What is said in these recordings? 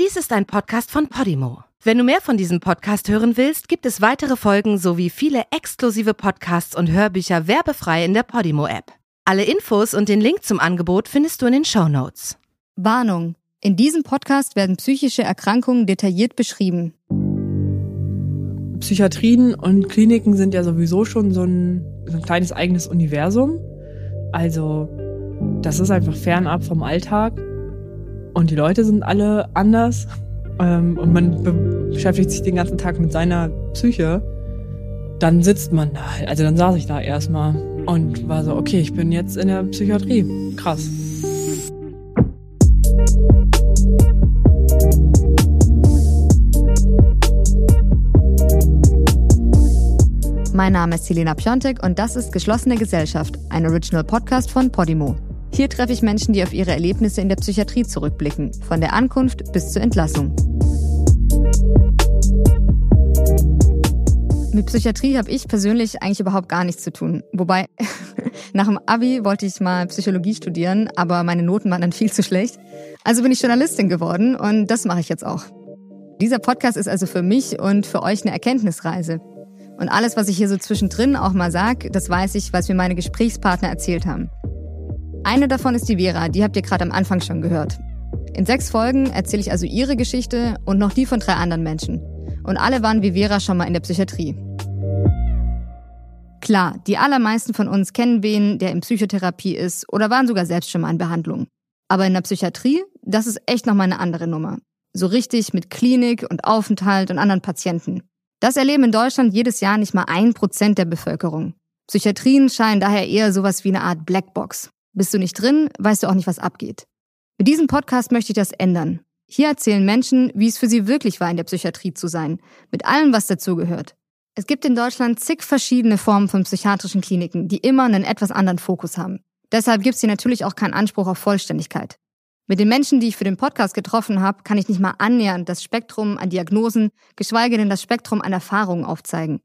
Dies ist ein Podcast von Podimo. Wenn du mehr von diesem Podcast hören willst, gibt es weitere Folgen sowie viele exklusive Podcasts und Hörbücher werbefrei in der Podimo-App. Alle Infos und den Link zum Angebot findest du in den Show Notes. Warnung. In diesem Podcast werden psychische Erkrankungen detailliert beschrieben. Psychiatrien und Kliniken sind ja sowieso schon so ein, so ein kleines eigenes Universum. Also, das ist einfach fernab vom Alltag. Und die Leute sind alle anders. Ähm, und man be beschäftigt sich den ganzen Tag mit seiner Psyche. Dann sitzt man da. halt. Also dann saß ich da erstmal und war so, okay, ich bin jetzt in der Psychiatrie. Krass. Mein Name ist Selena Piontek und das ist Geschlossene Gesellschaft, ein Original Podcast von Podimo. Hier treffe ich Menschen, die auf ihre Erlebnisse in der Psychiatrie zurückblicken, von der Ankunft bis zur Entlassung. Mit Psychiatrie habe ich persönlich eigentlich überhaupt gar nichts zu tun. Wobei, nach dem Abi wollte ich mal Psychologie studieren, aber meine Noten waren dann viel zu schlecht. Also bin ich Journalistin geworden und das mache ich jetzt auch. Dieser Podcast ist also für mich und für euch eine Erkenntnisreise. Und alles, was ich hier so zwischendrin auch mal sag, das weiß ich, was mir meine Gesprächspartner erzählt haben. Eine davon ist die Vera, die habt ihr gerade am Anfang schon gehört. In sechs Folgen erzähle ich also ihre Geschichte und noch die von drei anderen Menschen. Und alle waren wie Vera schon mal in der Psychiatrie. Klar, die allermeisten von uns kennen wen, der in Psychotherapie ist oder waren sogar selbst schon mal in Behandlung. Aber in der Psychiatrie, das ist echt nochmal eine andere Nummer. So richtig mit Klinik und Aufenthalt und anderen Patienten. Das erleben in Deutschland jedes Jahr nicht mal ein Prozent der Bevölkerung. Psychiatrien scheinen daher eher sowas wie eine Art Blackbox. Bist du nicht drin, weißt du auch nicht, was abgeht. Mit diesem Podcast möchte ich das ändern. Hier erzählen Menschen, wie es für sie wirklich war, in der Psychiatrie zu sein, mit allem, was dazugehört. Es gibt in Deutschland zig verschiedene Formen von psychiatrischen Kliniken, die immer einen etwas anderen Fokus haben. Deshalb gibt es hier natürlich auch keinen Anspruch auf Vollständigkeit. Mit den Menschen, die ich für den Podcast getroffen habe, kann ich nicht mal annähernd das Spektrum an Diagnosen, geschweige denn das Spektrum an Erfahrungen aufzeigen.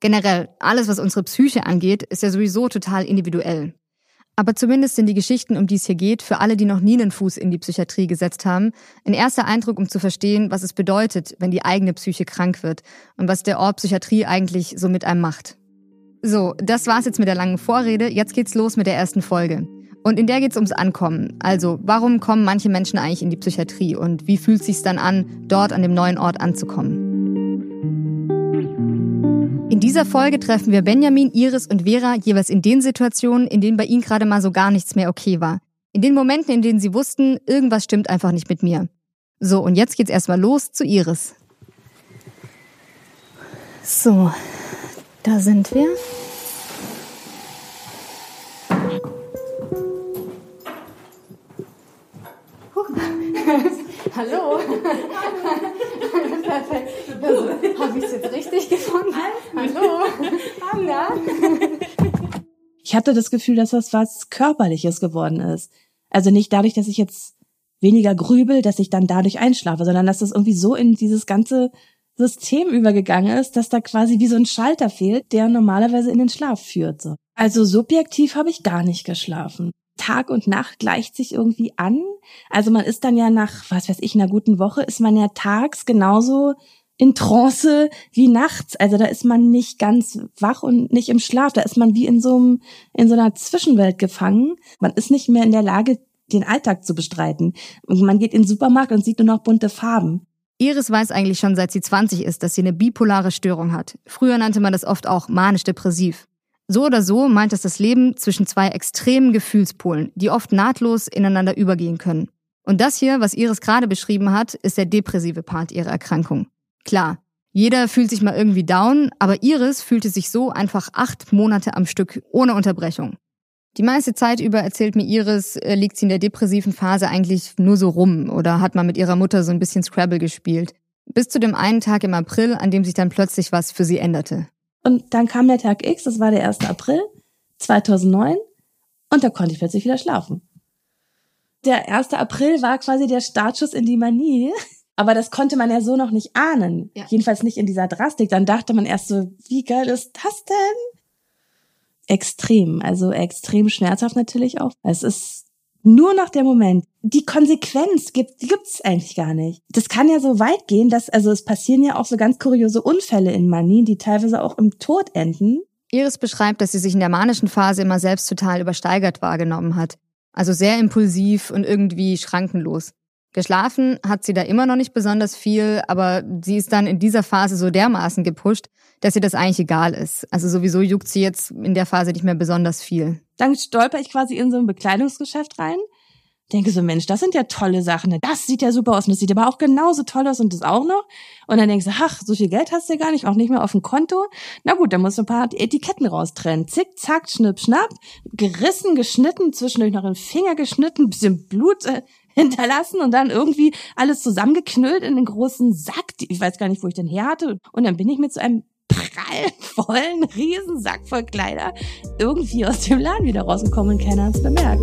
Generell, alles, was unsere Psyche angeht, ist ja sowieso total individuell. Aber zumindest sind die Geschichten, um die es hier geht, für alle, die noch nie einen Fuß in die Psychiatrie gesetzt haben, ein erster Eindruck, um zu verstehen, was es bedeutet, wenn die eigene Psyche krank wird und was der Ort Psychiatrie eigentlich so mit einem macht. So, das war's jetzt mit der langen Vorrede. Jetzt geht's los mit der ersten Folge. Und in der geht es ums Ankommen. Also, warum kommen manche Menschen eigentlich in die Psychiatrie und wie fühlt es sich dann an, dort an dem neuen Ort anzukommen? In dieser Folge treffen wir Benjamin, Iris und Vera jeweils in den Situationen, in denen bei ihnen gerade mal so gar nichts mehr okay war. In den Momenten, in denen sie wussten, irgendwas stimmt einfach nicht mit mir. So, und jetzt geht's erstmal los zu Iris. So, da sind wir. Ich hatte das Gefühl, dass das was Körperliches geworden ist. Also nicht dadurch, dass ich jetzt weniger grübel, dass ich dann dadurch einschlafe, sondern dass das irgendwie so in dieses ganze System übergegangen ist, dass da quasi wie so ein Schalter fehlt, der normalerweise in den Schlaf führt. So. Also subjektiv habe ich gar nicht geschlafen. Tag und Nacht gleicht sich irgendwie an. Also man ist dann ja nach, was weiß ich, einer guten Woche, ist man ja tags genauso in Trance wie nachts. Also da ist man nicht ganz wach und nicht im Schlaf. Da ist man wie in so, einem, in so einer Zwischenwelt gefangen. Man ist nicht mehr in der Lage, den Alltag zu bestreiten. Und man geht in den Supermarkt und sieht nur noch bunte Farben. Iris weiß eigentlich schon seit sie 20 ist, dass sie eine bipolare Störung hat. Früher nannte man das oft auch manisch-depressiv. So oder so meint es das Leben zwischen zwei extremen Gefühlspolen, die oft nahtlos ineinander übergehen können. Und das hier, was Iris gerade beschrieben hat, ist der depressive Part ihrer Erkrankung. Klar, jeder fühlt sich mal irgendwie down, aber Iris fühlte sich so einfach acht Monate am Stück ohne Unterbrechung. Die meiste Zeit über erzählt mir Iris, äh, liegt sie in der depressiven Phase eigentlich nur so rum oder hat mal mit ihrer Mutter so ein bisschen Scrabble gespielt. Bis zu dem einen Tag im April, an dem sich dann plötzlich was für sie änderte. Und dann kam der Tag X, das war der 1. April 2009 und da konnte ich plötzlich wieder schlafen. Der 1. April war quasi der Startschuss in die Manie. Aber das konnte man ja so noch nicht ahnen. Ja. Jedenfalls nicht in dieser Drastik. Dann dachte man erst so, wie geil ist das denn? Extrem, also extrem schmerzhaft natürlich auch. Es ist nur noch der Moment. Die Konsequenz gibt gibt's eigentlich gar nicht. Das kann ja so weit gehen, dass also es passieren ja auch so ganz kuriose Unfälle in Money, die teilweise auch im Tod enden. Iris beschreibt, dass sie sich in der manischen Phase immer selbst total übersteigert wahrgenommen hat. Also sehr impulsiv und irgendwie schrankenlos. Geschlafen hat sie da immer noch nicht besonders viel, aber sie ist dann in dieser Phase so dermaßen gepusht, dass ihr das eigentlich egal ist. Also sowieso juckt sie jetzt in der Phase nicht mehr besonders viel. Dann stolper ich quasi in so ein Bekleidungsgeschäft rein. Denke so, Mensch, das sind ja tolle Sachen. Das sieht ja super aus und das sieht aber auch genauso toll aus und das auch noch. Und dann denkst du, ach, so viel Geld hast du ja gar nicht, auch nicht mehr auf dem Konto. Na gut, dann musst du ein paar Etiketten raustrennen. Zick, zack, schnipp, schnapp. Gerissen, geschnitten, zwischendurch noch einen Finger geschnitten, bisschen Blut äh, hinterlassen und dann irgendwie alles zusammengeknüllt in einen großen Sack. Ich weiß gar nicht, wo ich den her hatte. Und dann bin ich mit so einem prallvollen Riesensack voll Kleider irgendwie aus dem Laden wieder rausgekommen und keiner hat es bemerkt.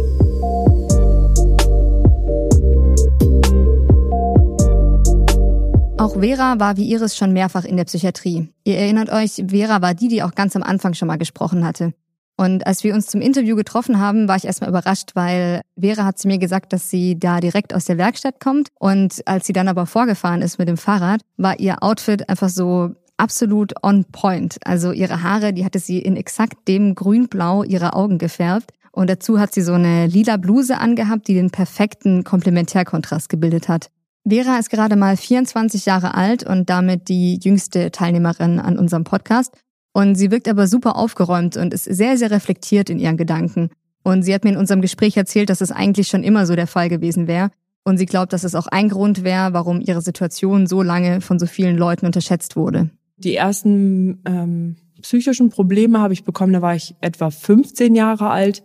Auch Vera war wie Iris schon mehrfach in der Psychiatrie. Ihr erinnert euch, Vera war die, die auch ganz am Anfang schon mal gesprochen hatte. Und als wir uns zum Interview getroffen haben, war ich erstmal überrascht, weil Vera hat zu mir gesagt, dass sie da direkt aus der Werkstatt kommt. Und als sie dann aber vorgefahren ist mit dem Fahrrad, war ihr Outfit einfach so absolut on point. Also ihre Haare, die hatte sie in exakt dem Grünblau ihrer Augen gefärbt. Und dazu hat sie so eine lila Bluse angehabt, die den perfekten Komplementärkontrast gebildet hat. Vera ist gerade mal 24 Jahre alt und damit die jüngste Teilnehmerin an unserem Podcast. Und sie wirkt aber super aufgeräumt und ist sehr, sehr reflektiert in ihren Gedanken. Und sie hat mir in unserem Gespräch erzählt, dass es eigentlich schon immer so der Fall gewesen wäre. Und sie glaubt, dass es auch ein Grund wäre, warum ihre Situation so lange von so vielen Leuten unterschätzt wurde. Die ersten ähm, psychischen Probleme habe ich bekommen, da war ich etwa 15 Jahre alt.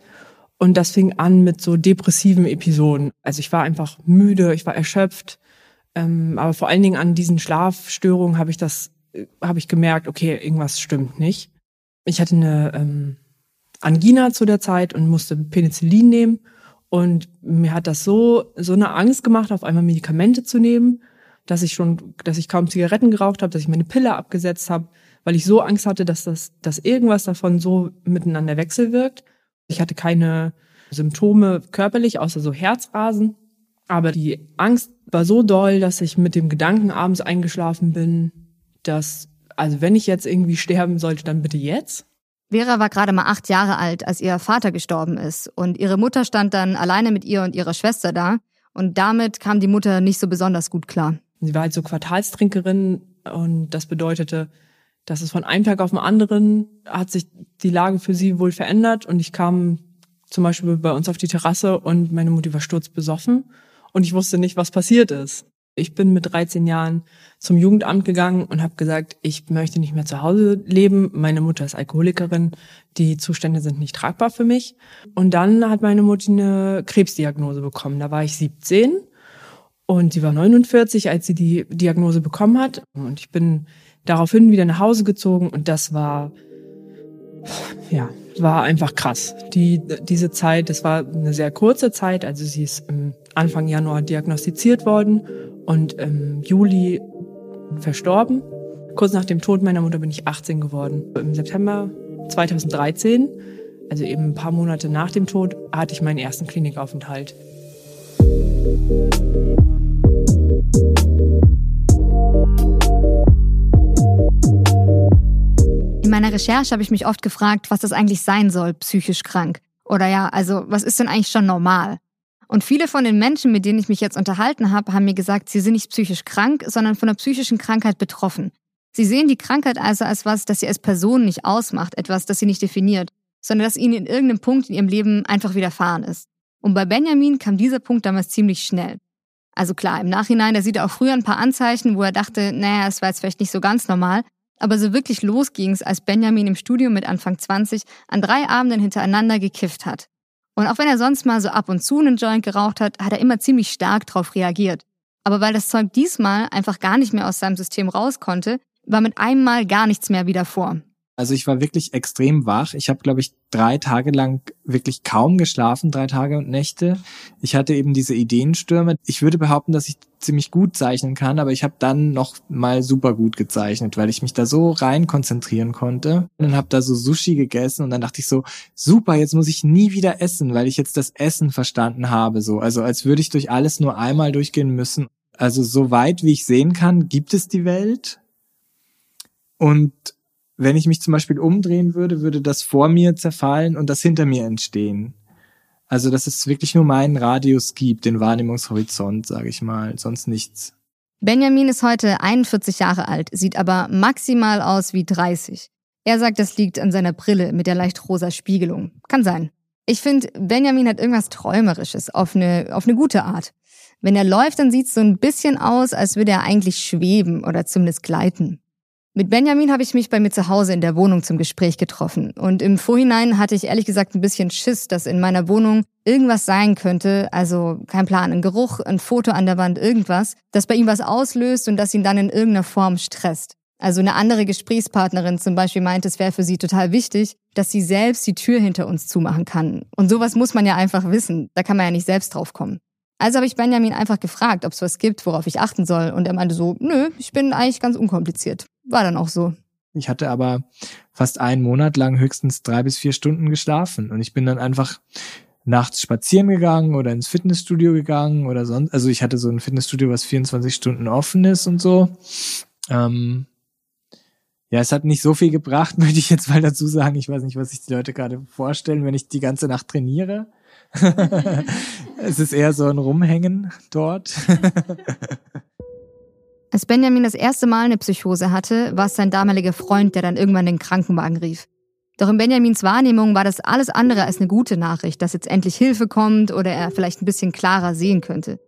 Und das fing an mit so depressiven Episoden. Also ich war einfach müde, ich war erschöpft. Ähm, aber vor allen Dingen an diesen Schlafstörungen habe ich das, habe ich gemerkt, okay, irgendwas stimmt nicht. Ich hatte eine ähm, Angina zu der Zeit und musste Penicillin nehmen. Und mir hat das so, so eine Angst gemacht, auf einmal Medikamente zu nehmen dass ich schon, dass ich kaum Zigaretten geraucht habe, dass ich meine Pille abgesetzt habe, weil ich so Angst hatte, dass das, dass irgendwas davon so miteinander wechselwirkt. Ich hatte keine Symptome körperlich, außer so Herzrasen. Aber die Angst war so doll, dass ich mit dem Gedanken abends eingeschlafen bin, dass, also wenn ich jetzt irgendwie sterben sollte, dann bitte jetzt. Vera war gerade mal acht Jahre alt, als ihr Vater gestorben ist. Und ihre Mutter stand dann alleine mit ihr und ihrer Schwester da. Und damit kam die Mutter nicht so besonders gut klar. Sie war halt so Quartalstrinkerin und das bedeutete, dass es von einem Tag auf den anderen hat sich die Lage für sie wohl verändert und ich kam zum Beispiel bei uns auf die Terrasse und meine Mutti war sturzbesoffen und ich wusste nicht, was passiert ist. Ich bin mit 13 Jahren zum Jugendamt gegangen und habe gesagt, ich möchte nicht mehr zu Hause leben. Meine Mutter ist Alkoholikerin. Die Zustände sind nicht tragbar für mich. Und dann hat meine Mutti eine Krebsdiagnose bekommen. Da war ich 17 und sie war 49, als sie die Diagnose bekommen hat. Und ich bin daraufhin wieder nach Hause gezogen und das war, ja, war einfach krass. Die, diese Zeit, das war eine sehr kurze Zeit. Also sie ist Anfang Januar diagnostiziert worden und im Juli verstorben. Kurz nach dem Tod meiner Mutter bin ich 18 geworden. Im September 2013, also eben ein paar Monate nach dem Tod, hatte ich meinen ersten Klinikaufenthalt. In meiner Recherche habe ich mich oft gefragt, was das eigentlich sein soll, psychisch krank. Oder ja, also was ist denn eigentlich schon normal? Und viele von den Menschen, mit denen ich mich jetzt unterhalten habe, haben mir gesagt, sie sind nicht psychisch krank, sondern von einer psychischen Krankheit betroffen. Sie sehen die Krankheit also als was, das sie als Person nicht ausmacht, etwas, das sie nicht definiert, sondern das ihnen in irgendeinem Punkt in ihrem Leben einfach widerfahren ist. Und bei Benjamin kam dieser Punkt damals ziemlich schnell. Also klar, im Nachhinein, da sieht er auch früher ein paar Anzeichen, wo er dachte, naja, es war jetzt vielleicht nicht so ganz normal, aber so wirklich los ging's, als Benjamin im Studium mit Anfang 20 an drei Abenden hintereinander gekifft hat. Und auch wenn er sonst mal so ab und zu einen Joint geraucht hat, hat er immer ziemlich stark darauf reagiert. Aber weil das Zeug diesmal einfach gar nicht mehr aus seinem System raus konnte, war mit einem Mal gar nichts mehr wieder vor. Also ich war wirklich extrem wach. Ich habe, glaube ich, drei Tage lang wirklich kaum geschlafen, drei Tage und Nächte. Ich hatte eben diese Ideenstürme. Ich würde behaupten, dass ich ziemlich gut zeichnen kann, aber ich habe dann noch mal super gut gezeichnet, weil ich mich da so rein konzentrieren konnte. Dann habe da so Sushi gegessen und dann dachte ich so, super, jetzt muss ich nie wieder essen, weil ich jetzt das Essen verstanden habe. So, also als würde ich durch alles nur einmal durchgehen müssen. Also so weit wie ich sehen kann, gibt es die Welt. Und wenn ich mich zum Beispiel umdrehen würde, würde das vor mir zerfallen und das hinter mir entstehen. Also, dass es wirklich nur meinen Radius gibt, den Wahrnehmungshorizont, sage ich mal, sonst nichts. Benjamin ist heute 41 Jahre alt, sieht aber maximal aus wie 30. Er sagt, das liegt an seiner Brille mit der leicht rosa Spiegelung. Kann sein. Ich finde, Benjamin hat irgendwas Träumerisches auf eine, auf eine gute Art. Wenn er läuft, dann sieht es so ein bisschen aus, als würde er eigentlich schweben oder zumindest gleiten. Mit Benjamin habe ich mich bei mir zu Hause in der Wohnung zum Gespräch getroffen. Und im Vorhinein hatte ich ehrlich gesagt ein bisschen Schiss, dass in meiner Wohnung irgendwas sein könnte, also kein Plan, ein Geruch, ein Foto an der Wand, irgendwas, das bei ihm was auslöst und das ihn dann in irgendeiner Form stresst. Also eine andere Gesprächspartnerin zum Beispiel meint, es wäre für sie total wichtig, dass sie selbst die Tür hinter uns zumachen kann. Und sowas muss man ja einfach wissen. Da kann man ja nicht selbst drauf kommen. Also habe ich Benjamin einfach gefragt, ob es was gibt, worauf ich achten soll. Und er meinte so, nö, ich bin eigentlich ganz unkompliziert. War dann auch so. Ich hatte aber fast einen Monat lang höchstens drei bis vier Stunden geschlafen. Und ich bin dann einfach nachts spazieren gegangen oder ins Fitnessstudio gegangen oder sonst. Also ich hatte so ein Fitnessstudio, was 24 Stunden offen ist und so. Ähm, ja, es hat nicht so viel gebracht, möchte ich jetzt mal dazu sagen. Ich weiß nicht, was sich die Leute gerade vorstellen, wenn ich die ganze Nacht trainiere. es ist eher so ein Rumhängen dort. Als Benjamin das erste Mal eine Psychose hatte, war es sein damaliger Freund, der dann irgendwann den Krankenwagen rief. Doch in Benjamins Wahrnehmung war das alles andere als eine gute Nachricht, dass jetzt endlich Hilfe kommt oder er vielleicht ein bisschen klarer sehen könnte.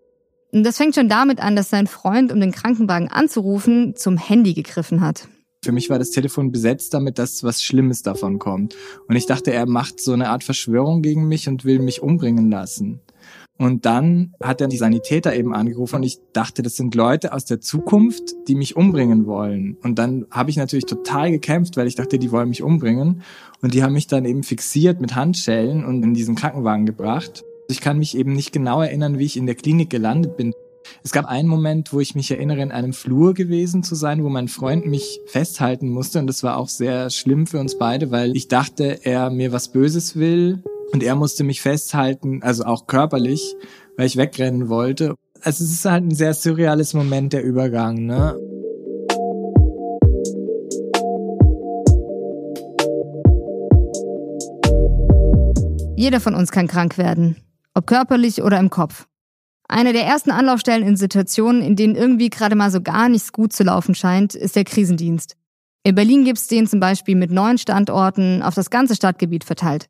Und das fängt schon damit an, dass sein Freund, um den Krankenwagen anzurufen, zum Handy gegriffen hat. Für mich war das Telefon besetzt damit, dass was Schlimmes davon kommt. Und ich dachte, er macht so eine Art Verschwörung gegen mich und will mich umbringen lassen. Und dann hat er die Sanitäter eben angerufen und ich dachte, das sind Leute aus der Zukunft, die mich umbringen wollen. Und dann habe ich natürlich total gekämpft, weil ich dachte, die wollen mich umbringen. Und die haben mich dann eben fixiert mit Handschellen und in diesen Krankenwagen gebracht. Ich kann mich eben nicht genau erinnern, wie ich in der Klinik gelandet bin. Es gab einen Moment, wo ich mich erinnere, in einem Flur gewesen zu sein, wo mein Freund mich festhalten musste. Und das war auch sehr schlimm für uns beide, weil ich dachte, er mir was Böses will. Und er musste mich festhalten, also auch körperlich, weil ich wegrennen wollte. Also es ist halt ein sehr surreales Moment, der Übergang, ne? Jeder von uns kann krank werden, ob körperlich oder im Kopf. Eine der ersten Anlaufstellen in Situationen, in denen irgendwie gerade mal so gar nichts gut zu laufen scheint, ist der Krisendienst. In Berlin gibt's den zum Beispiel mit neun Standorten auf das ganze Stadtgebiet verteilt.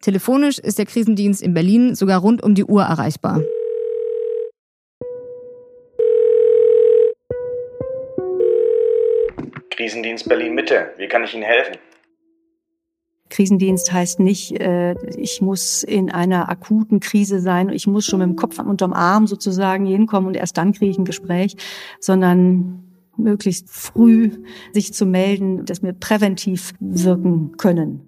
Telefonisch ist der Krisendienst in Berlin sogar rund um die Uhr erreichbar. Krisendienst Berlin Mitte, wie kann ich Ihnen helfen? Krisendienst heißt nicht, äh, ich muss in einer akuten Krise sein, ich muss schon mit dem Kopf unterm Arm sozusagen hinkommen und erst dann kriege ich ein Gespräch, sondern möglichst früh sich zu melden, dass wir präventiv wirken können.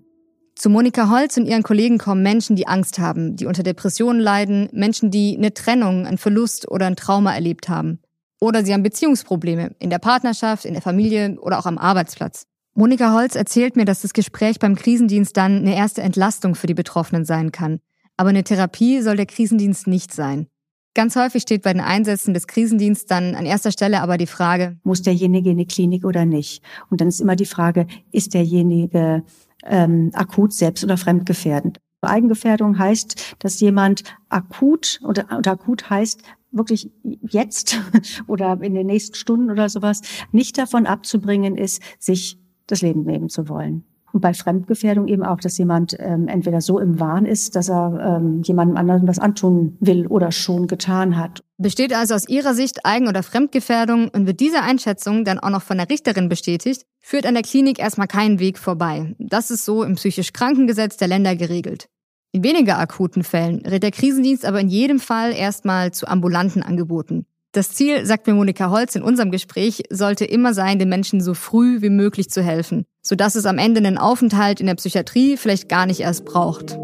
Zu Monika Holz und ihren Kollegen kommen Menschen, die Angst haben, die unter Depressionen leiden, Menschen, die eine Trennung, einen Verlust oder ein Trauma erlebt haben. Oder sie haben Beziehungsprobleme in der Partnerschaft, in der Familie oder auch am Arbeitsplatz. Monika Holz erzählt mir, dass das Gespräch beim Krisendienst dann eine erste Entlastung für die Betroffenen sein kann. Aber eine Therapie soll der Krisendienst nicht sein. Ganz häufig steht bei den Einsätzen des Krisendiensts dann an erster Stelle aber die Frage, muss derjenige in die Klinik oder nicht? Und dann ist immer die Frage, ist derjenige ähm, akut selbst- oder fremdgefährdend. Eigengefährdung heißt, dass jemand akut oder, oder akut heißt wirklich jetzt oder in den nächsten Stunden oder sowas nicht davon abzubringen ist, sich das Leben nehmen zu wollen. Und bei Fremdgefährdung eben auch, dass jemand ähm, entweder so im Wahn ist, dass er ähm, jemandem anderen was antun will oder schon getan hat. Besteht also aus Ihrer Sicht Eigen- oder Fremdgefährdung und wird diese Einschätzung dann auch noch von der Richterin bestätigt, führt an der Klinik erstmal keinen Weg vorbei. Das ist so im psychisch Krankengesetz der Länder geregelt. In weniger akuten Fällen rät der Krisendienst aber in jedem Fall erstmal zu ambulanten Angeboten. Das Ziel, sagt mir Monika Holz in unserem Gespräch, sollte immer sein, den Menschen so früh wie möglich zu helfen. sodass es am Ende einen Aufenthalt in der Psychiatrie vielleicht gar nicht erst braucht.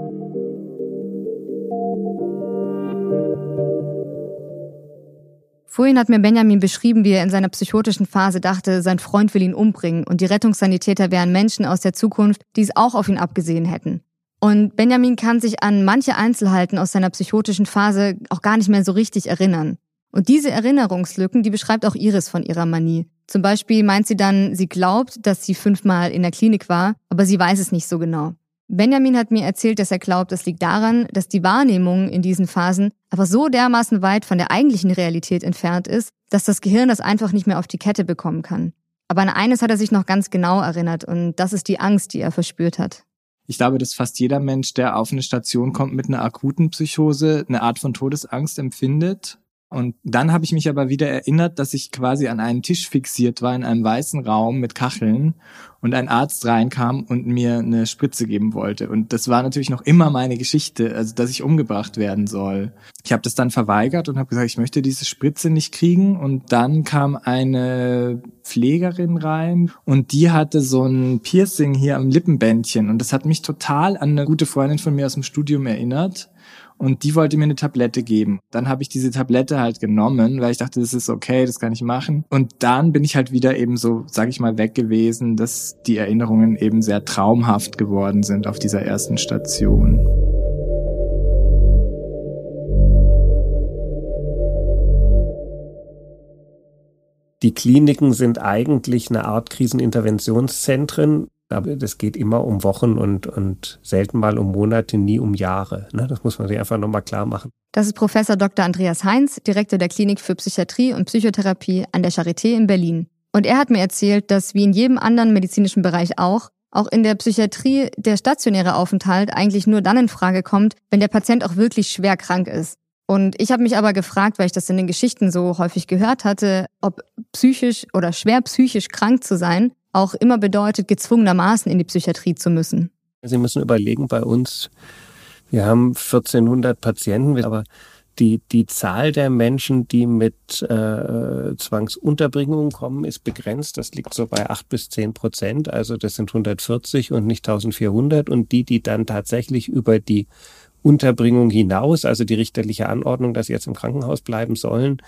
Vorhin hat mir Benjamin beschrieben, wie er in seiner psychotischen Phase dachte, sein Freund will ihn umbringen und die Rettungssanitäter wären Menschen aus der Zukunft, die es auch auf ihn abgesehen hätten. Und Benjamin kann sich an manche Einzelheiten aus seiner psychotischen Phase auch gar nicht mehr so richtig erinnern. Und diese Erinnerungslücken, die beschreibt auch Iris von ihrer Manie. Zum Beispiel meint sie dann, sie glaubt, dass sie fünfmal in der Klinik war, aber sie weiß es nicht so genau. Benjamin hat mir erzählt, dass er glaubt, das liegt daran, dass die Wahrnehmung in diesen Phasen aber so dermaßen weit von der eigentlichen Realität entfernt ist, dass das Gehirn das einfach nicht mehr auf die Kette bekommen kann. Aber an eines hat er sich noch ganz genau erinnert und das ist die Angst, die er verspürt hat. Ich glaube, dass fast jeder Mensch, der auf eine Station kommt mit einer akuten Psychose, eine Art von Todesangst empfindet. Und dann habe ich mich aber wieder erinnert, dass ich quasi an einen Tisch fixiert war in einem weißen Raum mit Kacheln und ein Arzt reinkam und mir eine Spritze geben wollte. Und das war natürlich noch immer meine Geschichte, also dass ich umgebracht werden soll. Ich habe das dann verweigert und habe gesagt, ich möchte diese Spritze nicht kriegen. Und dann kam eine Pflegerin rein und die hatte so ein Piercing hier am Lippenbändchen und das hat mich total an eine gute Freundin von mir aus dem Studium erinnert und die wollte mir eine Tablette geben. Dann habe ich diese Tablette halt genommen, weil ich dachte, das ist okay, das kann ich machen. Und dann bin ich halt wieder eben so, sag ich mal, weg gewesen, dass die Erinnerungen eben sehr traumhaft geworden sind auf dieser ersten Station. Die Kliniken sind eigentlich eine Art Kriseninterventionszentren, aber das geht immer um Wochen und, und selten mal um Monate, nie um Jahre. Ne? Das muss man sich einfach nochmal klar machen. Das ist Professor Dr. Andreas Heinz, Direktor der Klinik für Psychiatrie und Psychotherapie an der Charité in Berlin. Und er hat mir erzählt, dass wie in jedem anderen medizinischen Bereich auch, auch in der Psychiatrie der stationäre Aufenthalt eigentlich nur dann in Frage kommt, wenn der Patient auch wirklich schwer krank ist. Und ich habe mich aber gefragt, weil ich das in den Geschichten so häufig gehört hatte, ob psychisch oder schwer psychisch krank zu sein auch immer bedeutet, gezwungenermaßen in die Psychiatrie zu müssen. Sie müssen überlegen, bei uns, wir haben 1400 Patienten, aber die, die Zahl der Menschen, die mit äh, Zwangsunterbringungen kommen, ist begrenzt. Das liegt so bei acht bis zehn Prozent. Also das sind 140 und nicht 1400. Und die, die dann tatsächlich über die Unterbringung hinaus, also die richterliche Anordnung, dass sie jetzt im Krankenhaus bleiben sollen,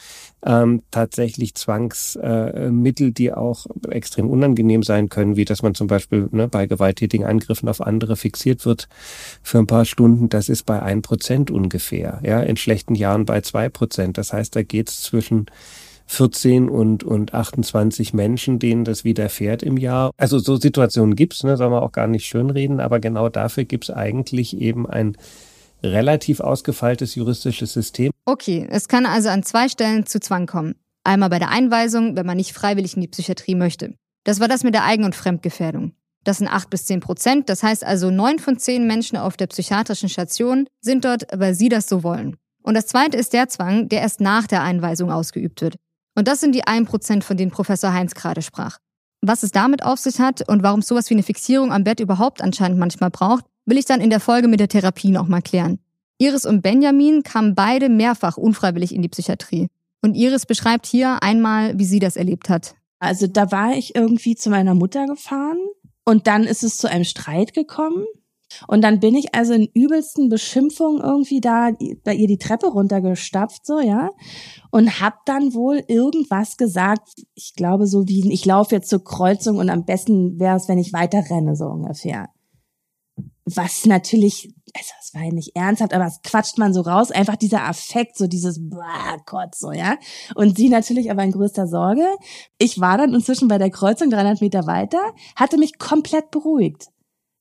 ähm, tatsächlich Zwangsmittel, äh, die auch extrem unangenehm sein können, wie dass man zum Beispiel ne, bei gewalttätigen Angriffen auf andere fixiert wird für ein paar Stunden, das ist bei ein Prozent ungefähr, ja, in schlechten Jahren bei zwei Prozent. Das heißt, da geht's zwischen 14 und, und 28 Menschen, denen das widerfährt im Jahr. Also so Situationen gibt's, ne, soll man auch gar nicht schönreden, aber genau dafür gibt's eigentlich eben ein relativ ausgefeiltes juristisches System. Okay, es kann also an zwei Stellen zu Zwang kommen. Einmal bei der Einweisung, wenn man nicht freiwillig in die Psychiatrie möchte. Das war das mit der Eigen- und Fremdgefährdung. Das sind acht bis zehn Prozent. Das heißt also, neun von zehn Menschen auf der psychiatrischen Station sind dort, weil sie das so wollen. Und das zweite ist der Zwang, der erst nach der Einweisung ausgeübt wird. Und das sind die ein Prozent, von denen Professor Heinz gerade sprach. Was es damit auf sich hat und warum sowas wie eine Fixierung am Bett überhaupt anscheinend manchmal braucht, will ich dann in der Folge mit der Therapie nochmal klären. Iris und Benjamin kamen beide mehrfach unfreiwillig in die Psychiatrie. Und Iris beschreibt hier einmal, wie sie das erlebt hat. Also da war ich irgendwie zu meiner Mutter gefahren und dann ist es zu einem Streit gekommen. Und dann bin ich also in übelsten Beschimpfungen irgendwie da bei ihr die Treppe runtergestapft, so, ja. Und hab dann wohl irgendwas gesagt, ich glaube so wie, ich laufe jetzt zur Kreuzung und am besten wäre es, wenn ich weiter renne, so ungefähr was natürlich, also es war ja nicht ernsthaft, aber es quatscht man so raus, einfach dieser Affekt, so dieses Gott, so, ja. Und sie natürlich aber in größter Sorge. Ich war dann inzwischen bei der Kreuzung 300 Meter weiter, hatte mich komplett beruhigt.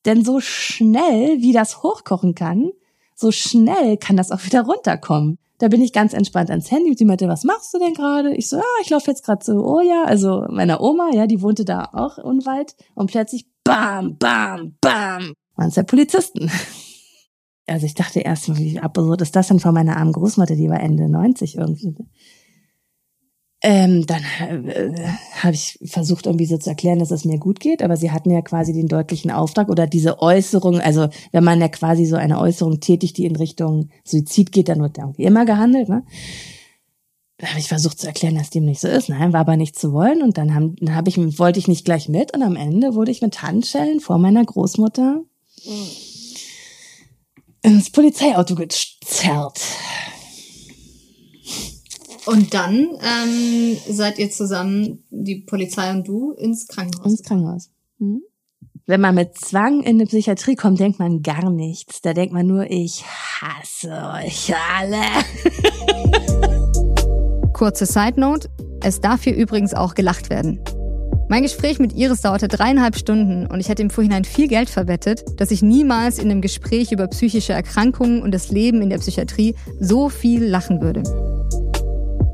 Denn so schnell, wie das hochkochen kann, so schnell kann das auch wieder runterkommen. Da bin ich ganz entspannt ans Handy und sie meinte, was machst du denn gerade? Ich so, ja, ich laufe jetzt gerade zu Oja, also meiner Oma, ja, die wohnte da auch unweit und plötzlich bam, bam, bam, waren es ja Polizisten. Also ich dachte erst, wie absurd ist das denn von meiner armen Großmutter, die war Ende 90 irgendwie. Ähm, dann äh, habe ich versucht, irgendwie so zu erklären, dass es mir gut geht, aber sie hatten ja quasi den deutlichen Auftrag oder diese Äußerung, also wenn man ja quasi so eine Äußerung tätigt, die in Richtung Suizid geht, dann wird da irgendwie immer gehandelt. Ne? Dann habe ich versucht zu erklären, dass dem nicht so ist. Nein, war aber nicht zu wollen. Und dann, haben, dann hab ich, wollte ich nicht gleich mit. Und am Ende wurde ich mit Handschellen vor meiner Großmutter ins Polizeiauto gezerrt. Und dann ähm, seid ihr zusammen, die Polizei und du, ins Krankenhaus. Ins Krankenhaus. Hm? Wenn man mit Zwang in eine Psychiatrie kommt, denkt man gar nichts. Da denkt man nur, ich hasse euch alle. Kurze Side Note, es darf hier übrigens auch gelacht werden. Mein Gespräch mit Iris dauerte dreieinhalb Stunden und ich hätte im Vorhinein viel Geld verwettet, dass ich niemals in einem Gespräch über psychische Erkrankungen und das Leben in der Psychiatrie so viel lachen würde.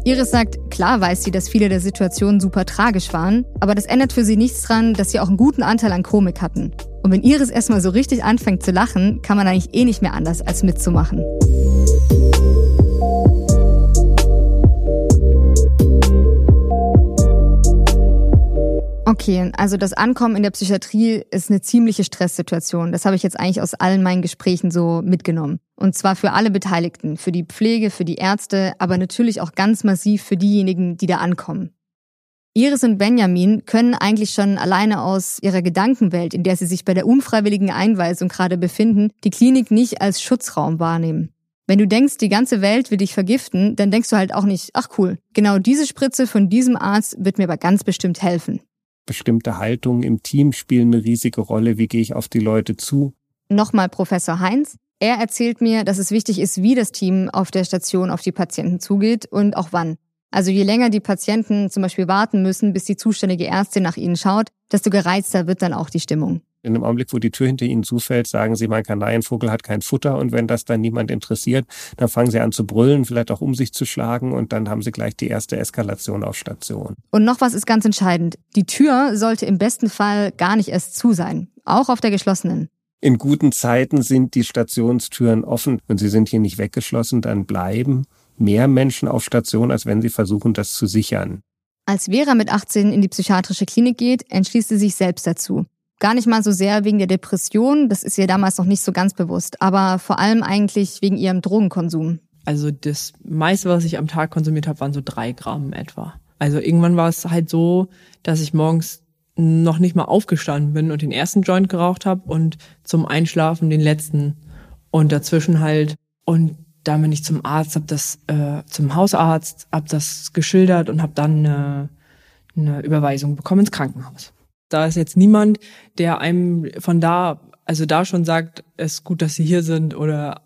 Iris sagt, klar weiß sie, dass viele der Situationen super tragisch waren, aber das ändert für sie nichts dran, dass sie auch einen guten Anteil an Komik hatten. Und wenn Iris erstmal so richtig anfängt zu lachen, kann man eigentlich eh nicht mehr anders, als mitzumachen. Okay, also das Ankommen in der Psychiatrie ist eine ziemliche Stresssituation. Das habe ich jetzt eigentlich aus allen meinen Gesprächen so mitgenommen. Und zwar für alle Beteiligten, für die Pflege, für die Ärzte, aber natürlich auch ganz massiv für diejenigen, die da ankommen. Iris und Benjamin können eigentlich schon alleine aus ihrer Gedankenwelt, in der sie sich bei der unfreiwilligen Einweisung gerade befinden, die Klinik nicht als Schutzraum wahrnehmen. Wenn du denkst, die ganze Welt will dich vergiften, dann denkst du halt auch nicht, ach cool, genau diese Spritze von diesem Arzt wird mir aber ganz bestimmt helfen bestimmte Haltungen im Team spielen eine riesige Rolle. Wie gehe ich auf die Leute zu? Nochmal Professor Heinz. Er erzählt mir, dass es wichtig ist, wie das Team auf der Station auf die Patienten zugeht und auch wann. Also je länger die Patienten zum Beispiel warten müssen, bis die zuständige Ärztin nach ihnen schaut, desto gereizter wird dann auch die Stimmung. In dem Augenblick, wo die Tür hinter ihnen zufällt, sagen sie, mein Kanarienvogel hat kein Futter und wenn das dann niemand interessiert, dann fangen sie an zu brüllen, vielleicht auch um sich zu schlagen und dann haben sie gleich die erste Eskalation auf Station. Und noch was ist ganz entscheidend. Die Tür sollte im besten Fall gar nicht erst zu sein, auch auf der geschlossenen. In guten Zeiten sind die Stationstüren offen und sie sind hier nicht weggeschlossen, dann bleiben mehr Menschen auf Station, als wenn sie versuchen, das zu sichern. Als Vera mit 18 in die psychiatrische Klinik geht, entschließt sie sich selbst dazu. Gar nicht mal so sehr wegen der Depression, das ist ihr damals noch nicht so ganz bewusst, aber vor allem eigentlich wegen ihrem Drogenkonsum. Also das meiste, was ich am Tag konsumiert habe, waren so drei Gramm etwa. Also irgendwann war es halt so, dass ich morgens noch nicht mal aufgestanden bin und den ersten Joint geraucht habe und zum Einschlafen den letzten und dazwischen halt und da bin ich zum Arzt, habe das äh, zum Hausarzt, habe das geschildert und habe dann eine, eine Überweisung bekommen ins Krankenhaus. Da ist jetzt niemand, der einem von da, also da schon sagt, es ist gut, dass Sie hier sind oder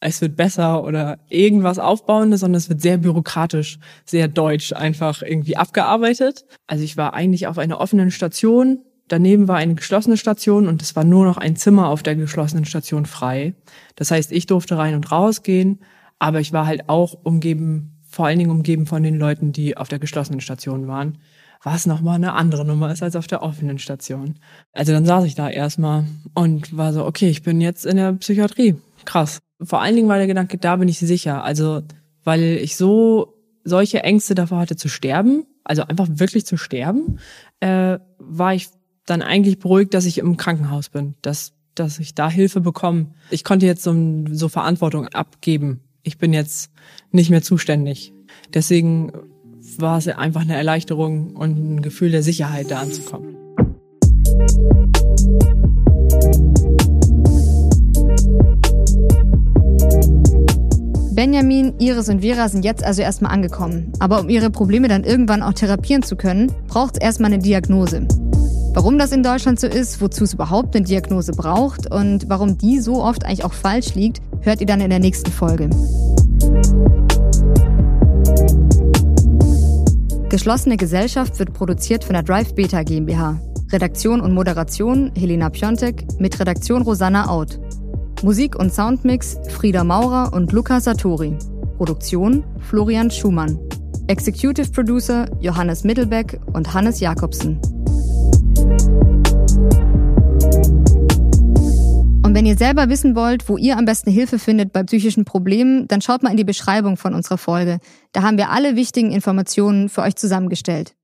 es wird besser oder irgendwas Aufbauendes, sondern es wird sehr bürokratisch, sehr deutsch einfach irgendwie abgearbeitet. Also ich war eigentlich auf einer offenen Station. Daneben war eine geschlossene Station und es war nur noch ein Zimmer auf der geschlossenen Station frei. Das heißt, ich durfte rein und raus gehen, aber ich war halt auch umgeben, vor allen Dingen umgeben von den Leuten, die auf der geschlossenen Station waren was nochmal eine andere Nummer ist als auf der offenen Station. Also dann saß ich da erstmal und war so, okay, ich bin jetzt in der Psychiatrie. Krass. Vor allen Dingen war der Gedanke, da bin ich sicher. Also, weil ich so solche Ängste davor hatte zu sterben, also einfach wirklich zu sterben, äh, war ich dann eigentlich beruhigt, dass ich im Krankenhaus bin, dass, dass ich da Hilfe bekomme. Ich konnte jetzt so, so Verantwortung abgeben. Ich bin jetzt nicht mehr zuständig. Deswegen war es einfach eine Erleichterung und ein Gefühl der Sicherheit, da anzukommen. Benjamin, Iris und Vera sind jetzt also erstmal angekommen. Aber um ihre Probleme dann irgendwann auch therapieren zu können, braucht es erstmal eine Diagnose. Warum das in Deutschland so ist, wozu es überhaupt eine Diagnose braucht und warum die so oft eigentlich auch falsch liegt, hört ihr dann in der nächsten Folge. Geschlossene Gesellschaft wird produziert von der Drive Beta GmbH. Redaktion und Moderation Helena Piontek mit Redaktion Rosanna Out. Musik und Soundmix Frieda Maurer und Luca Satori. Produktion Florian Schumann. Executive Producer Johannes Mittelbeck und Hannes Jakobsen. Und wenn ihr selber wissen wollt, wo ihr am besten Hilfe findet bei psychischen Problemen, dann schaut mal in die Beschreibung von unserer Folge. Da haben wir alle wichtigen Informationen für euch zusammengestellt.